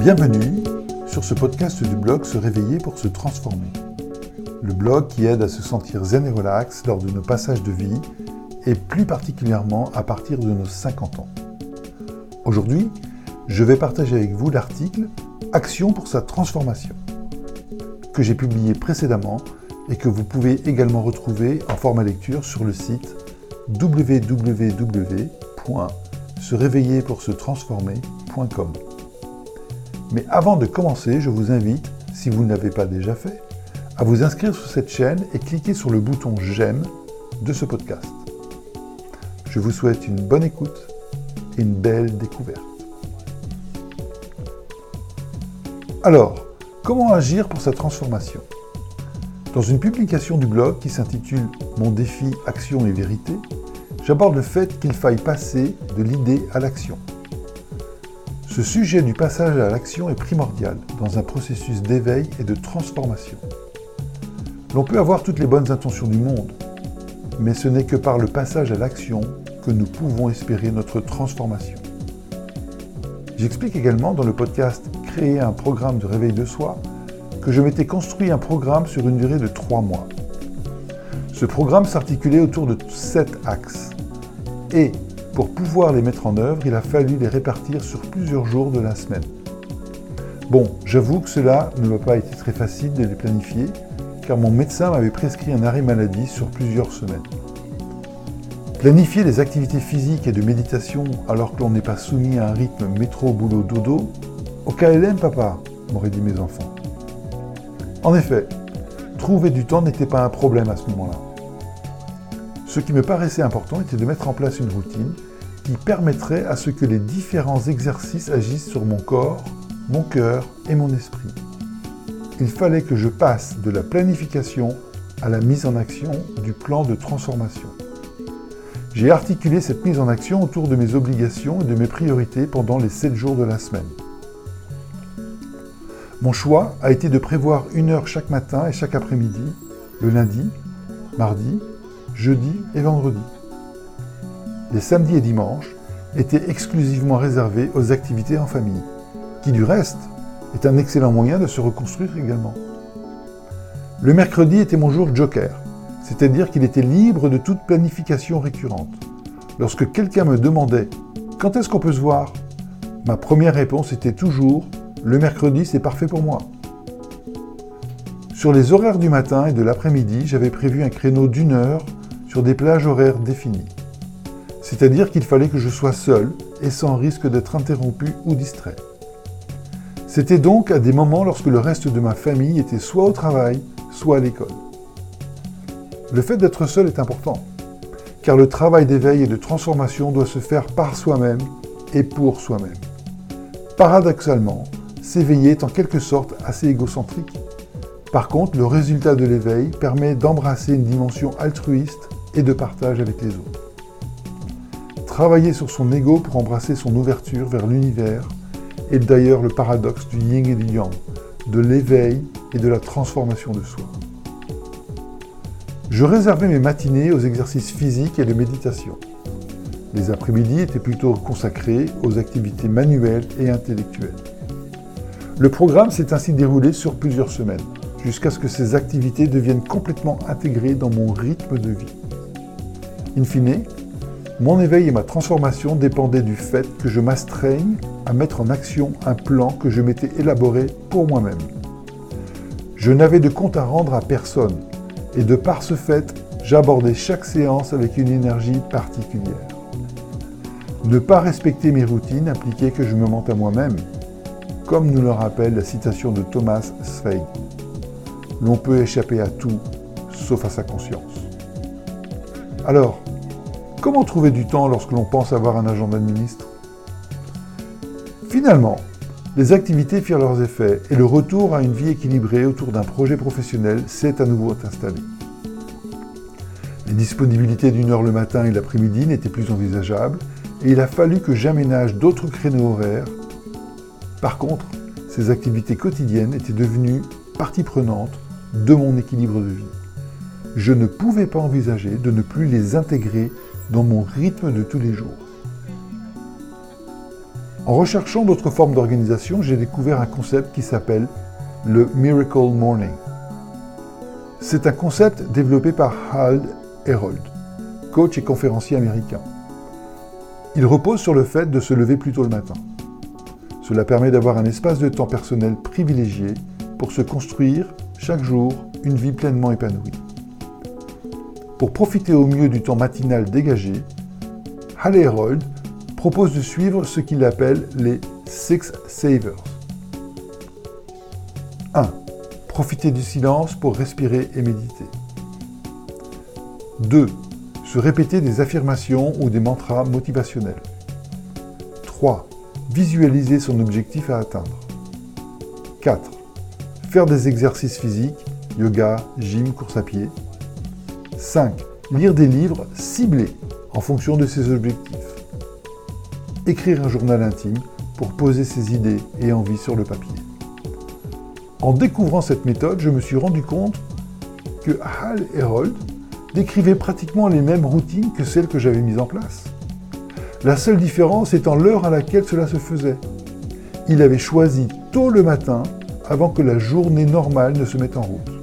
Bienvenue sur ce podcast du blog Se réveiller pour se transformer. Le blog qui aide à se sentir zen et relax lors de nos passages de vie et plus particulièrement à partir de nos 50 ans. Aujourd'hui, je vais partager avec vous l'article Action pour sa transformation que j'ai publié précédemment et que vous pouvez également retrouver en format lecture sur le site www.seréveillerpoursetransformer.com. Mais avant de commencer, je vous invite, si vous ne l'avez pas déjà fait, à vous inscrire sur cette chaîne et cliquer sur le bouton J'aime de ce podcast. Je vous souhaite une bonne écoute et une belle découverte. Alors, comment agir pour sa transformation? Dans une publication du blog qui s'intitule Mon défi Action et Vérité, j'aborde le fait qu'il faille passer de l'idée à l'action. Ce sujet du passage à l'action est primordial dans un processus d'éveil et de transformation. L'on peut avoir toutes les bonnes intentions du monde, mais ce n'est que par le passage à l'action que nous pouvons espérer notre transformation. J'explique également dans le podcast Créer un programme de réveil de soi que je m'étais construit un programme sur une durée de trois mois. Ce programme s'articulait autour de sept axes et pour pouvoir les mettre en œuvre, il a fallu les répartir sur plusieurs jours de la semaine. Bon, j'avoue que cela ne m'a pas été très facile de les planifier, car mon médecin m'avait prescrit un arrêt maladie sur plusieurs semaines. Planifier des activités physiques et de méditation alors que l'on n'est pas soumis à un rythme métro-boulot-dodo Au KLM, papa m'auraient dit mes enfants. En effet, trouver du temps n'était pas un problème à ce moment-là. Ce qui me paraissait important était de mettre en place une routine qui permettrait à ce que les différents exercices agissent sur mon corps, mon cœur et mon esprit. Il fallait que je passe de la planification à la mise en action du plan de transformation. J'ai articulé cette mise en action autour de mes obligations et de mes priorités pendant les 7 jours de la semaine. Mon choix a été de prévoir une heure chaque matin et chaque après-midi, le lundi, mardi, jeudi et vendredi. Les samedis et dimanches étaient exclusivement réservés aux activités en famille, qui du reste est un excellent moyen de se reconstruire également. Le mercredi était mon jour joker, c'est-à-dire qu'il était libre de toute planification récurrente. Lorsque quelqu'un me demandait quand est-ce qu'on peut se voir, ma première réponse était toujours le mercredi c'est parfait pour moi. Sur les horaires du matin et de l'après-midi, j'avais prévu un créneau d'une heure sur des plages horaires définies. C'est-à-dire qu'il fallait que je sois seul et sans risque d'être interrompu ou distrait. C'était donc à des moments lorsque le reste de ma famille était soit au travail, soit à l'école. Le fait d'être seul est important, car le travail d'éveil et de transformation doit se faire par soi-même et pour soi-même. Paradoxalement, s'éveiller est en quelque sorte assez égocentrique. Par contre, le résultat de l'éveil permet d'embrasser une dimension altruiste et de partage avec les autres. Travailler sur son ego pour embrasser son ouverture vers l'univers est d'ailleurs le paradoxe du yin et du yang, de l'éveil et de la transformation de soi. Je réservais mes matinées aux exercices physiques et de méditation. Les après-midi étaient plutôt consacrés aux activités manuelles et intellectuelles. Le programme s'est ainsi déroulé sur plusieurs semaines, jusqu'à ce que ces activités deviennent complètement intégrées dans mon rythme de vie. In fine, mon éveil et ma transformation dépendaient du fait que je m'astreigne à mettre en action un plan que je m'étais élaboré pour moi-même. Je n'avais de compte à rendre à personne, et de par ce fait, j'abordais chaque séance avec une énergie particulière. Ne pas respecter mes routines impliquait que je me mente à moi-même, comme nous le rappelle la citation de Thomas Zweig. L'on peut échapper à tout, sauf à sa conscience. Alors, comment trouver du temps lorsque l'on pense avoir un agenda de ministre Finalement, les activités firent leurs effets et le retour à une vie équilibrée autour d'un projet professionnel s'est à nouveau installé. Les disponibilités d'une heure le matin et l'après-midi n'étaient plus envisageables et il a fallu que j'aménage d'autres créneaux horaires. Par contre, ces activités quotidiennes étaient devenues partie prenante de mon équilibre de vie. Je ne pouvais pas envisager de ne plus les intégrer dans mon rythme de tous les jours. En recherchant d'autres formes d'organisation, j'ai découvert un concept qui s'appelle le Miracle Morning. C'est un concept développé par Hal Herold, coach et conférencier américain. Il repose sur le fait de se lever plus tôt le matin. Cela permet d'avoir un espace de temps personnel privilégié pour se construire chaque jour une vie pleinement épanouie. Pour profiter au mieux du temps matinal dégagé, Hal Herold propose de suivre ce qu'il appelle les Six Savers. 1. Profiter du silence pour respirer et méditer. 2. Se répéter des affirmations ou des mantras motivationnels. 3. Visualiser son objectif à atteindre. 4. Faire des exercices physiques, yoga, gym, course à pied. 5. Lire des livres ciblés en fonction de ses objectifs écrire un journal intime pour poser ses idées et envies sur le papier. En découvrant cette méthode, je me suis rendu compte que Hal Herold décrivait pratiquement les mêmes routines que celles que j'avais mises en place. La seule différence étant l'heure à laquelle cela se faisait. Il avait choisi tôt le matin avant que la journée normale ne se mette en route.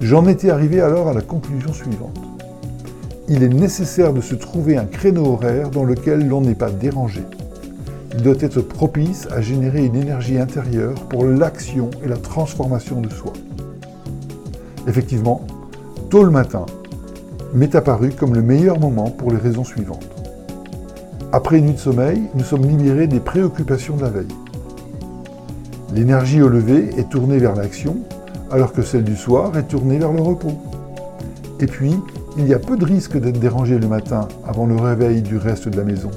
J'en étais arrivé alors à la conclusion suivante il est nécessaire de se trouver un créneau horaire dans lequel l'on n'est pas dérangé. Il doit être propice à générer une énergie intérieure pour l'action et la transformation de soi. Effectivement, tôt le matin m'est apparu comme le meilleur moment pour les raisons suivantes. Après une nuit de sommeil, nous sommes libérés des préoccupations de la veille. L'énergie au lever est tournée vers l'action, alors que celle du soir est tournée vers le repos. Et puis, il y a peu de risque d'être dérangé le matin avant le réveil du reste de la maison.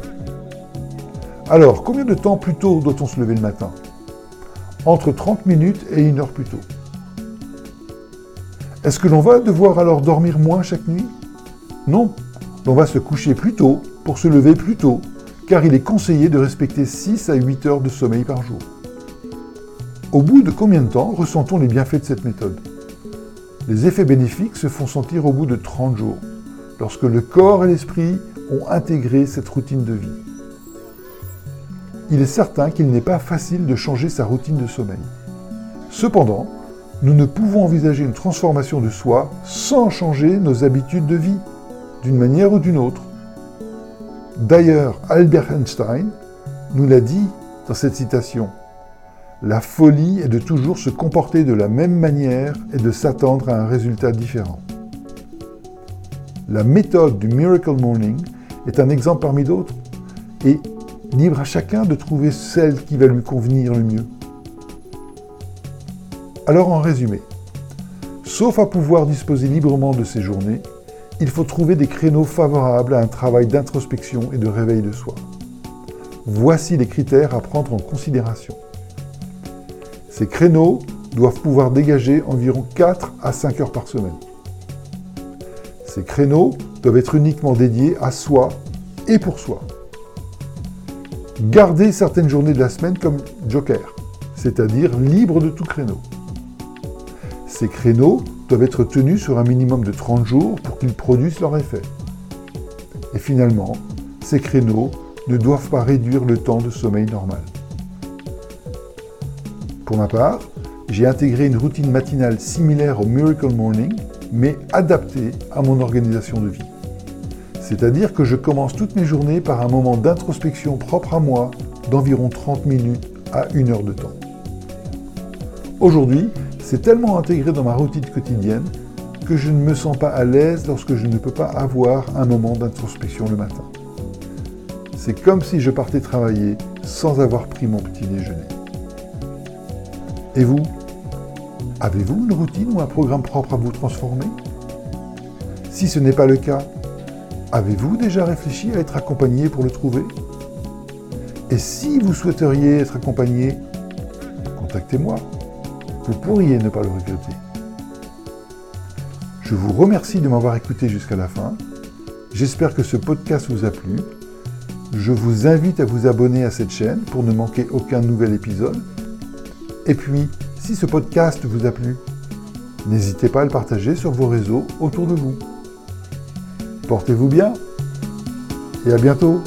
Alors, combien de temps plus tôt doit-on se lever le matin? Entre 30 minutes et une heure plus tôt. Est-ce que l'on va devoir alors dormir moins chaque nuit? Non, l'on va se coucher plus tôt pour se lever plus tôt, car il est conseillé de respecter 6 à 8 heures de sommeil par jour. Au bout de combien de temps ressentons les bienfaits de cette méthode? Les effets bénéfiques se font sentir au bout de 30 jours, lorsque le corps et l'esprit ont intégré cette routine de vie. Il est certain qu'il n'est pas facile de changer sa routine de sommeil. Cependant, nous ne pouvons envisager une transformation de soi sans changer nos habitudes de vie, d'une manière ou d'une autre. D'ailleurs, Albert Einstein nous l'a dit dans cette citation. La folie est de toujours se comporter de la même manière et de s'attendre à un résultat différent. La méthode du Miracle Morning est un exemple parmi d'autres et libre à chacun de trouver celle qui va lui convenir le mieux. Alors en résumé, sauf à pouvoir disposer librement de ses journées, il faut trouver des créneaux favorables à un travail d'introspection et de réveil de soi. Voici les critères à prendre en considération. Ces créneaux doivent pouvoir dégager environ 4 à 5 heures par semaine. Ces créneaux doivent être uniquement dédiés à soi et pour soi. Gardez certaines journées de la semaine comme joker, c'est-à-dire libres de tout créneau. Ces créneaux doivent être tenus sur un minimum de 30 jours pour qu'ils produisent leur effet. Et finalement, ces créneaux ne doivent pas réduire le temps de sommeil normal. Pour ma part, j'ai intégré une routine matinale similaire au Miracle Morning, mais adaptée à mon organisation de vie. C'est-à-dire que je commence toutes mes journées par un moment d'introspection propre à moi d'environ 30 minutes à 1 heure de temps. Aujourd'hui, c'est tellement intégré dans ma routine quotidienne que je ne me sens pas à l'aise lorsque je ne peux pas avoir un moment d'introspection le matin. C'est comme si je partais travailler sans avoir pris mon petit déjeuner. Et vous Avez-vous une routine ou un programme propre à vous transformer? Si ce n'est pas le cas, avez-vous déjà réfléchi à être accompagné pour le trouver? Et si vous souhaiteriez être accompagné, contactez-moi. Vous pourriez ne pas le regretter. Je vous remercie de m'avoir écouté jusqu'à la fin. J'espère que ce podcast vous a plu. Je vous invite à vous abonner à cette chaîne pour ne manquer aucun nouvel épisode. Et puis, si ce podcast vous a plu, n'hésitez pas à le partager sur vos réseaux autour de vous. Portez-vous bien et à bientôt